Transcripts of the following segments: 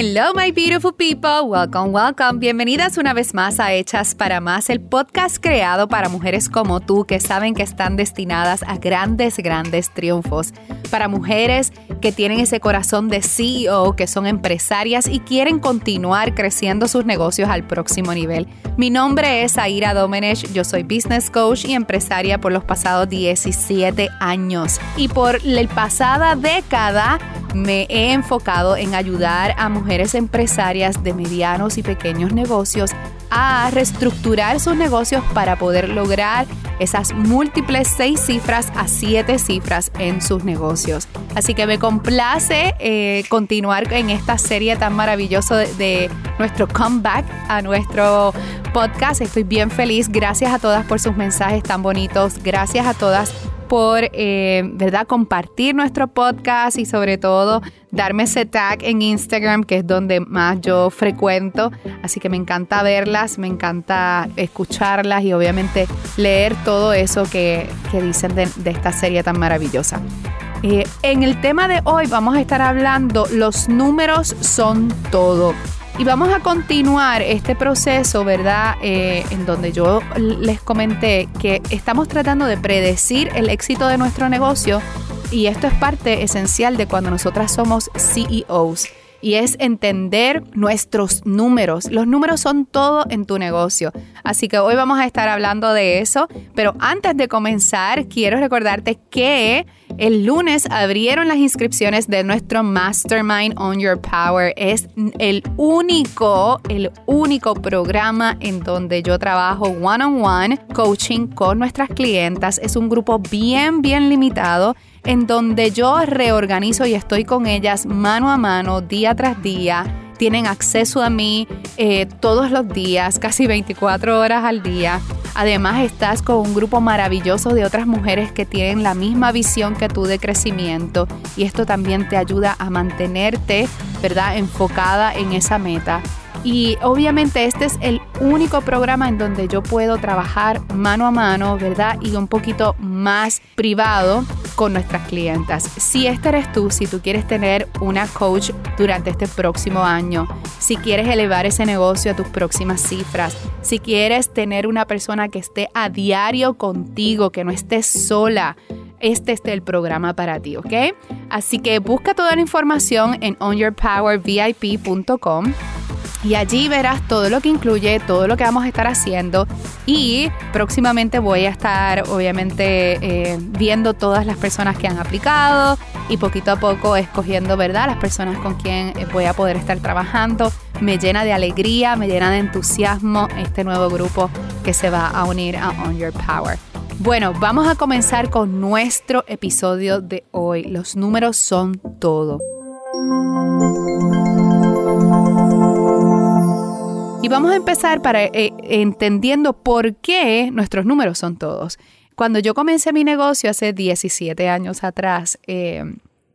Hello, my beautiful people. Welcome, welcome. Bienvenidas una vez más a Hechas para Más, el podcast creado para mujeres como tú que saben que están destinadas a grandes, grandes triunfos. Para mujeres que tienen ese corazón de CEO, que son empresarias y quieren continuar creciendo sus negocios al próximo nivel. Mi nombre es Aira Domenech, yo soy business coach y empresaria por los pasados 17 años. Y por la pasada década me he enfocado en ayudar a mujeres empresarias de medianos y pequeños negocios a reestructurar sus negocios para poder lograr esas múltiples seis cifras a siete cifras en sus negocios. Así que me complace eh, continuar en esta serie tan maravillosa de, de nuestro comeback a nuestro podcast. Estoy bien feliz. Gracias a todas por sus mensajes tan bonitos. Gracias a todas por, eh, ¿verdad?, compartir nuestro podcast y sobre todo darme ese tag en Instagram, que es donde más yo frecuento. Así que me encanta verlas, me encanta escucharlas y obviamente leer todo eso que, dicen de, esta serie tan maravillosa. Eh, en el tema de hoy vamos a estar hablando, los números son todo. Y vamos a continuar este proceso, ¿verdad? Eh, en donde yo les comenté que estamos tratando de predecir el éxito de nuestro negocio y esto es parte esencial de cuando nosotras somos CEOs y es entender nuestros números. Los números son todo en tu negocio. Así que hoy vamos a estar hablando de eso. Pero antes de comenzar, quiero recordarte que el lunes abrieron las inscripciones de nuestro Mastermind on Your Power. Es el único, el único programa en donde yo trabajo one on one coaching con nuestras clientas. Es un grupo bien, bien limitado en donde yo reorganizo y estoy con ellas mano a mano, día tras día. Tienen acceso a mí eh, todos los días, casi 24 horas al día. Además estás con un grupo maravilloso de otras mujeres que tienen la misma visión que tú de crecimiento y esto también te ayuda a mantenerte, ¿verdad?, enfocada en esa meta. Y obviamente este es el único programa en donde yo puedo trabajar mano a mano, ¿verdad? Y un poquito más privado con nuestras clientas. Si este eres tú, si tú quieres tener una coach durante este próximo año, si quieres elevar ese negocio a tus próximas cifras, si quieres tener una persona que esté a diario contigo, que no esté sola, este es el programa para ti, ¿ok? Así que busca toda la información en onyourpowervip.com y allí verás todo lo que incluye, todo lo que vamos a estar haciendo y próximamente voy a estar obviamente eh, viendo todas las personas que han aplicado y poquito a poco escogiendo, ¿verdad? Las personas con quien eh, voy a poder estar trabajando. Me llena de alegría, me llena de entusiasmo este nuevo grupo que se va a unir a On Your Power. Bueno, vamos a comenzar con nuestro episodio de hoy. Los números son todo. Y vamos a empezar para eh, entendiendo por qué nuestros números son todos. Cuando yo comencé mi negocio hace 17 años atrás, eh,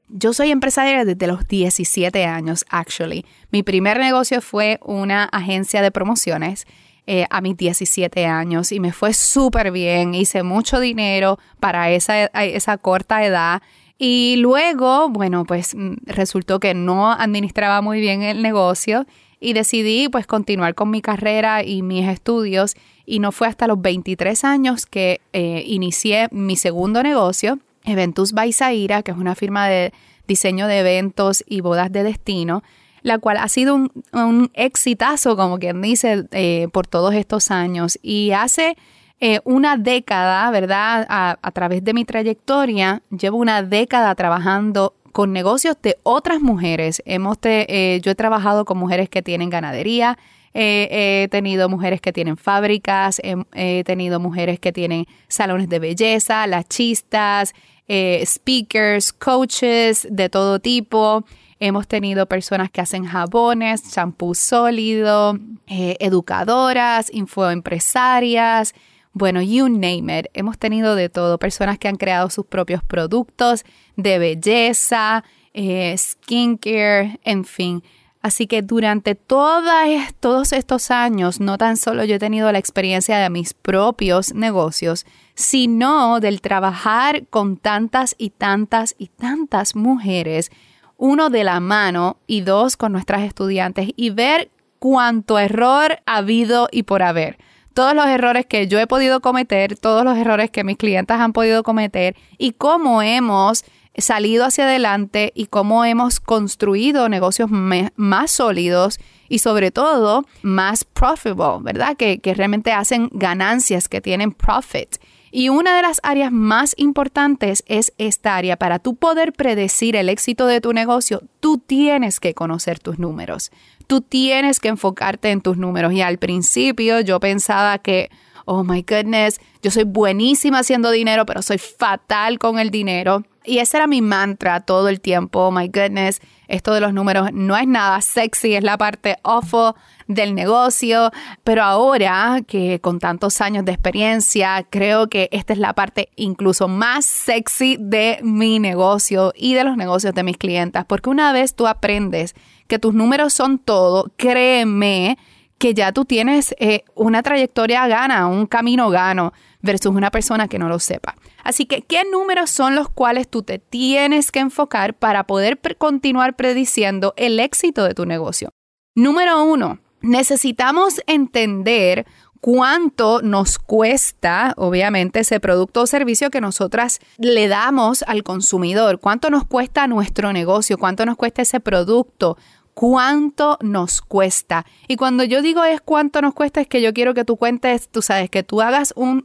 yo soy empresaria desde los 17 años, actually. Mi primer negocio fue una agencia de promociones eh, a mis 17 años y me fue súper bien. Hice mucho dinero para esa, esa corta edad. Y luego, bueno, pues mm, resultó que no administraba muy bien el negocio y decidí pues continuar con mi carrera y mis estudios y no fue hasta los 23 años que eh, inicié mi segundo negocio, Eventus by Zaira, que es una firma de diseño de eventos y bodas de destino, la cual ha sido un, exitazo, como quien dice, eh, por todos estos años. Y hace eh, una década, ¿verdad? A, a, través de mi trayectoria, llevo una década trabajando con negocios de otras mujeres. Hemos eh, yo he trabajado con mujeres que tienen ganadería, he tenido mujeres que tienen fábricas, he, tenido mujeres que tienen salones de belleza, lachistas, eh, speakers, coaches de todo tipo. Hemos tenido personas que hacen jabones, champú sólido, eh, educadoras, infoempresarias, bueno, you name it. Hemos tenido de todo. Personas que han creado sus propios productos de belleza, eh, skincare, en fin. Así que durante todos estos años, no tan solo yo he tenido la experiencia de mis propios negocios, sino del trabajar con tantas y tantas y tantas mujeres uno de la mano y dos con nuestras estudiantes y ver cuánto error ha habido y por haber todos los errores que yo he podido cometer, todos los errores que mis clientes han podido cometer y cómo hemos salido hacia adelante y cómo hemos construido negocios más sólidos y sobre todo más profitable, ¿verdad? Que, que realmente hacen ganancias, que tienen profit. Y una de las áreas más importantes es esta área. Para tú poder predecir el éxito de tu negocio, tú tienes que conocer tus números. Tú tienes que enfocarte en tus números. Y al principio yo pensaba que, oh my goodness, yo soy buenísima haciendo dinero, pero soy fatal con el dinero. Y ese era mi mantra todo el tiempo. Oh my goodness, esto de los números no es nada sexy, es la parte awful del negocio. Pero ahora que con tantos años de experiencia, creo que esta es la parte incluso más sexy de mi negocio y de los negocios de mis clientas. Porque una vez tú aprendes que tus números son todo, créeme que ya tú tienes eh, una trayectoria gana, un camino gano versus una persona que no lo sepa. Así que, ¿qué números son los cuales tú te tienes que enfocar para poder continuar prediciendo el éxito de tu negocio? Número uno, necesitamos entender cuánto nos cuesta, obviamente, ese producto o servicio que nosotras le damos al consumidor, cuánto nos cuesta nuestro negocio, cuánto nos cuesta ese producto, cuánto nos cuesta. Y cuando yo digo es cuánto nos cuesta, es que yo quiero que tú cuentes, tú sabes, que tú hagas un,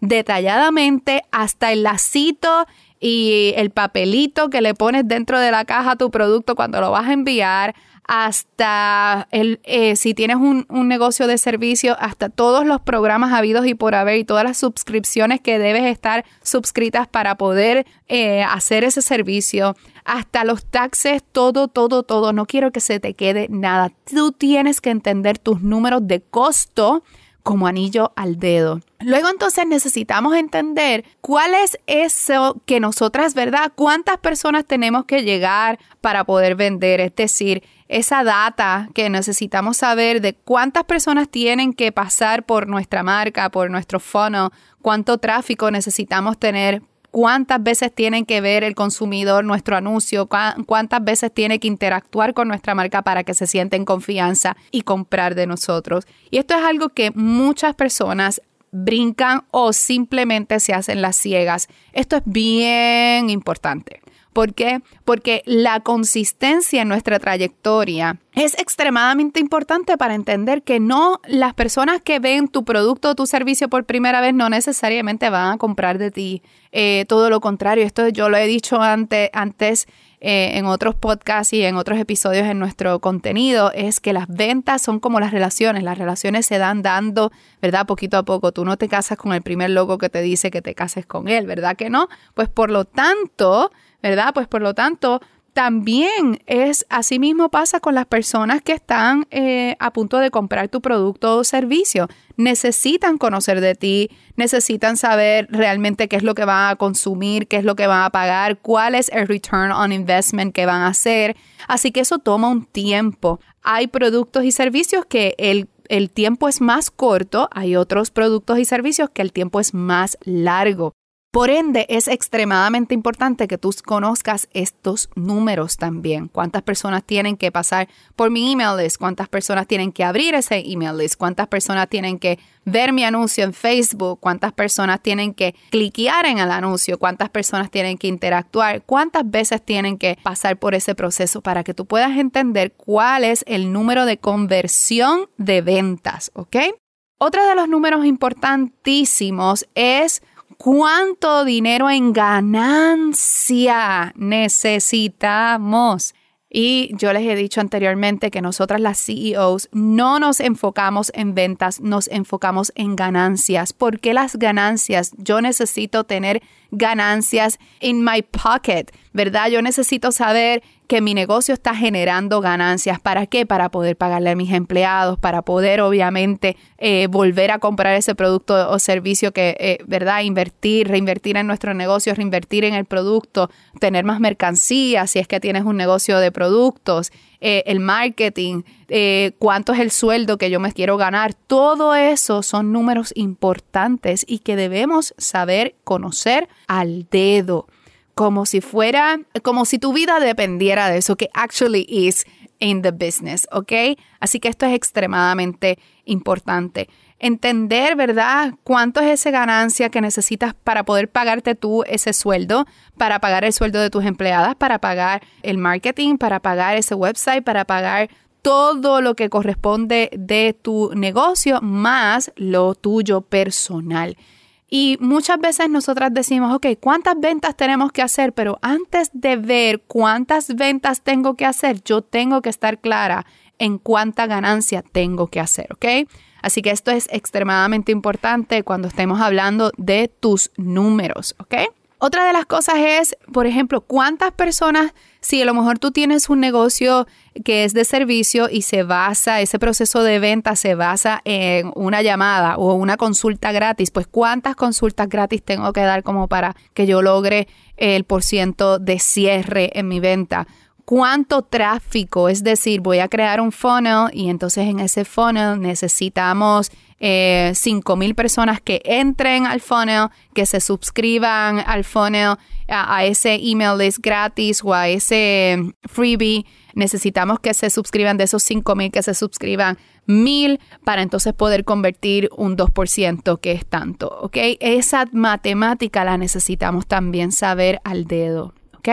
detalladamente hasta el lacito y el papelito que le pones dentro de la caja a tu producto cuando lo vas a enviar, hasta el, eh, si tienes un, negocio de servicio, hasta todos los programas habidos y por haber y todas las suscripciones que debes estar suscritas para poder eh, hacer ese servicio, hasta los taxes, todo, todo, todo. No quiero que se te quede nada. Tú tienes que entender tus números de costo como anillo al dedo. Luego entonces necesitamos entender cuál es eso que nosotras, ¿verdad? ¿Cuántas personas tenemos que llegar para poder vender? Es decir, esa data que necesitamos saber de cuántas personas tienen que pasar por nuestra marca, por nuestro fono, cuánto tráfico necesitamos tener cuántas veces tienen que ver el consumidor nuestro anuncio, cuántas veces tiene que interactuar con nuestra marca para que se sienta en confianza y comprar de nosotros. Y esto es algo que muchas personas brincan o simplemente se hacen las ciegas. Esto es bien importante. ¿Por qué? Porque la consistencia en nuestra trayectoria es extremadamente importante para entender que no las personas que ven tu producto o tu servicio por primera vez no necesariamente van a comprar de ti. Eh, todo lo contrario, esto yo lo he dicho antes, antes eh, en otros podcasts y en otros episodios en nuestro contenido, es que las ventas son como las relaciones. Las relaciones se dan dando, ¿verdad? Poquito a poco. Tú no te casas con el primer loco que te dice que te cases con él, ¿verdad que no? Pues por lo tanto, ¿verdad? Pues por lo tanto, también es, así mismo pasa con las personas que están eh, a punto de comprar tu producto o servicio. Necesitan conocer de ti, necesitan saber realmente qué es lo que van a consumir, qué es lo que van a pagar, cuál es el return on investment que van a hacer. Así que eso toma un tiempo. Hay productos y servicios que el el tiempo es más corto, hay otros productos y servicios que el tiempo es más largo. Por ende, es extremadamente importante que tú conozcas estos números también. Cuántas personas tienen que pasar por mi email list, cuántas personas tienen que abrir ese email list, cuántas personas tienen que ver mi anuncio en Facebook, cuántas personas tienen que cliquear en el anuncio, cuántas personas tienen que interactuar, cuántas veces tienen que pasar por ese proceso para que tú puedas entender cuál es el número de conversión de ventas, ¿ok? Otro de los números importantísimos es cuánto dinero en ganancia necesitamos. Y yo les he dicho anteriormente que nosotras las CEOs no nos enfocamos en ventas, nos enfocamos en ganancias. ¿Por qué las ganancias? Yo necesito tener ganancias in my pocket, ¿verdad? Yo necesito saber que mi negocio está generando ganancias. ¿Para qué? Para poder pagarle a mis empleados, para poder obviamente eh, volver a comprar ese producto o servicio que, eh, ¿verdad? Invertir, reinvertir en nuestro negocio, reinvertir en el producto, tener más mercancía si es que tienes un negocio de productos, eh, el marketing, cuánto es el sueldo que yo me quiero ganar. Todo eso son números importantes y que debemos saber conocer al dedo. Como si fuera, como si tu vida dependiera de eso, que actually is in the business, ¿ok? Así que esto es extremadamente importante. Entender, ¿verdad? ¿Cuánto es esa ganancia que necesitas para poder pagarte tú ese sueldo, para pagar el sueldo de tus empleadas, para pagar el marketing, para pagar ese website, para pagar todo lo que corresponde de tu negocio más lo tuyo personal. Y muchas veces nosotras decimos, ok, ¿cuántas ventas tenemos que hacer? Pero antes de ver cuántas ventas tengo que hacer, yo tengo que estar clara en cuánta ganancia tengo que hacer, ¿ok? Así que esto es extremadamente importante cuando estemos hablando de tus números, ¿ok? Otra de las cosas es, por ejemplo, cuántas personas, si a lo mejor tú tienes un negocio que es de servicio y se basa, ese proceso de venta se basa en una llamada o una consulta gratis, pues cuántas consultas gratis tengo que dar como para que yo logre el porciento de cierre en mi venta cuánto tráfico, es decir, voy a crear un funnel y entonces en ese funnel necesitamos eh, 5,000 personas que entren al funnel, que se suscriban al funnel, a, ese email list gratis o a ese freebie. Necesitamos que se suscriban de esos 5,000 que se suscriban 1000 para entonces poder convertir un 2% que es tanto, ¿ok? Esa matemática la necesitamos también saber al dedo, ¿ok?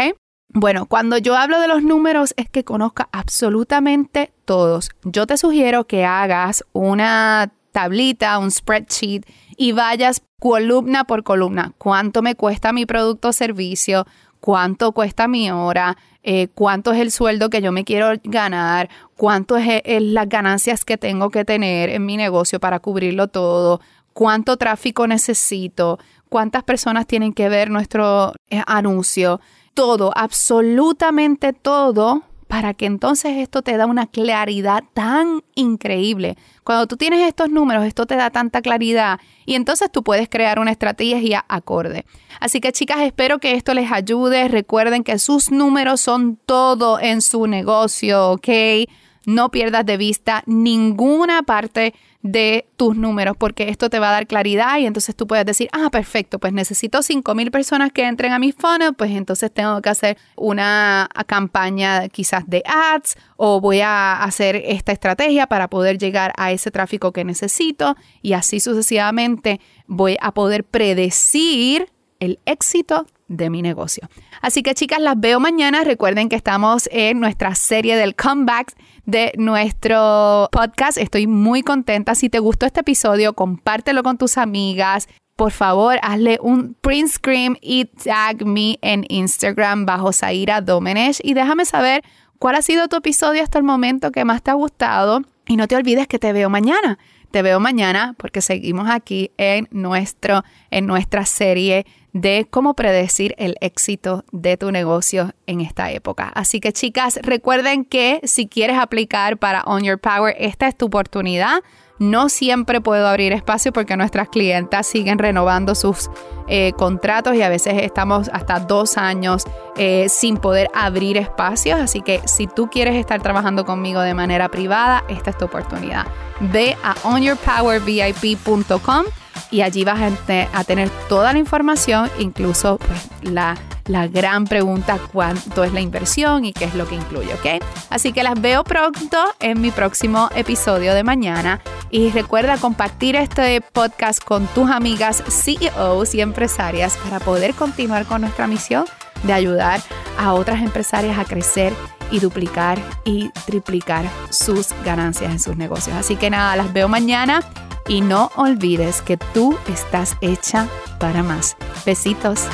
Bueno, cuando yo hablo de los números es que conozca absolutamente todos. Yo te sugiero que hagas una tablita, un spreadsheet y vayas columna por columna. ¿Cuánto me cuesta mi producto o servicio? ¿Cuánto cuesta mi hora? Eh, ¿Cuánto es el sueldo que yo me quiero ganar? ¿Cuánto es, es las ganancias que tengo que tener en mi negocio para cubrirlo todo? ¿Cuánto tráfico necesito? ¿Cuántas personas tienen que ver nuestro eh, anuncio? todo, absolutamente todo, para que entonces esto te da una claridad tan increíble. Cuando tú tienes estos números, esto te da tanta claridad y entonces tú puedes crear una estrategia acorde. Así que chicas, espero que esto les ayude. Recuerden que sus números son todo en su negocio, ¿ok? No pierdas de vista ninguna parte de tus números, porque esto te va a dar claridad y entonces tú puedes decir, ah, perfecto, pues necesito 5 mil personas que entren a mi funnel, pues entonces tengo que hacer una campaña quizás de ads o voy a hacer esta estrategia para poder llegar a ese tráfico que necesito y así sucesivamente voy a poder predecir el éxito de mi negocio. Así que chicas, las veo mañana. Recuerden que estamos en nuestra serie del comeback de nuestro podcast. Estoy muy contenta. Si te gustó este episodio, compártelo con tus amigas. Por favor, hazle un print screen y tag me en Instagram bajo Zaira Domenech y déjame saber cuál ha sido tu episodio hasta el momento que más te ha gustado. Y no te olvides que te veo mañana. Te veo mañana porque seguimos aquí en, nuestro, en nuestra serie de cómo predecir el éxito de tu negocio en esta época. Así que chicas, recuerden que si quieres aplicar para On Your Power, esta es tu oportunidad. No siempre puedo abrir espacio porque nuestras clientas siguen renovando sus eh, contratos y a veces estamos hasta dos años eh, sin poder abrir espacios. Así que si tú quieres estar trabajando conmigo de manera privada, esta es tu oportunidad. Ve a onyourpowervip.com y allí vas a, tener toda la información, incluso pues, la, la gran pregunta cuánto es la inversión y qué es lo que incluye, ¿ok? Así que las veo pronto en mi próximo episodio de mañana y recuerda compartir este podcast con tus amigas CEOs y empresarias para poder continuar con nuestra misión de ayudar a otras empresarias a crecer y duplicar y triplicar sus ganancias en sus negocios. Así que nada, las veo mañana y no olvides que tú estás hecha para más. Besitos.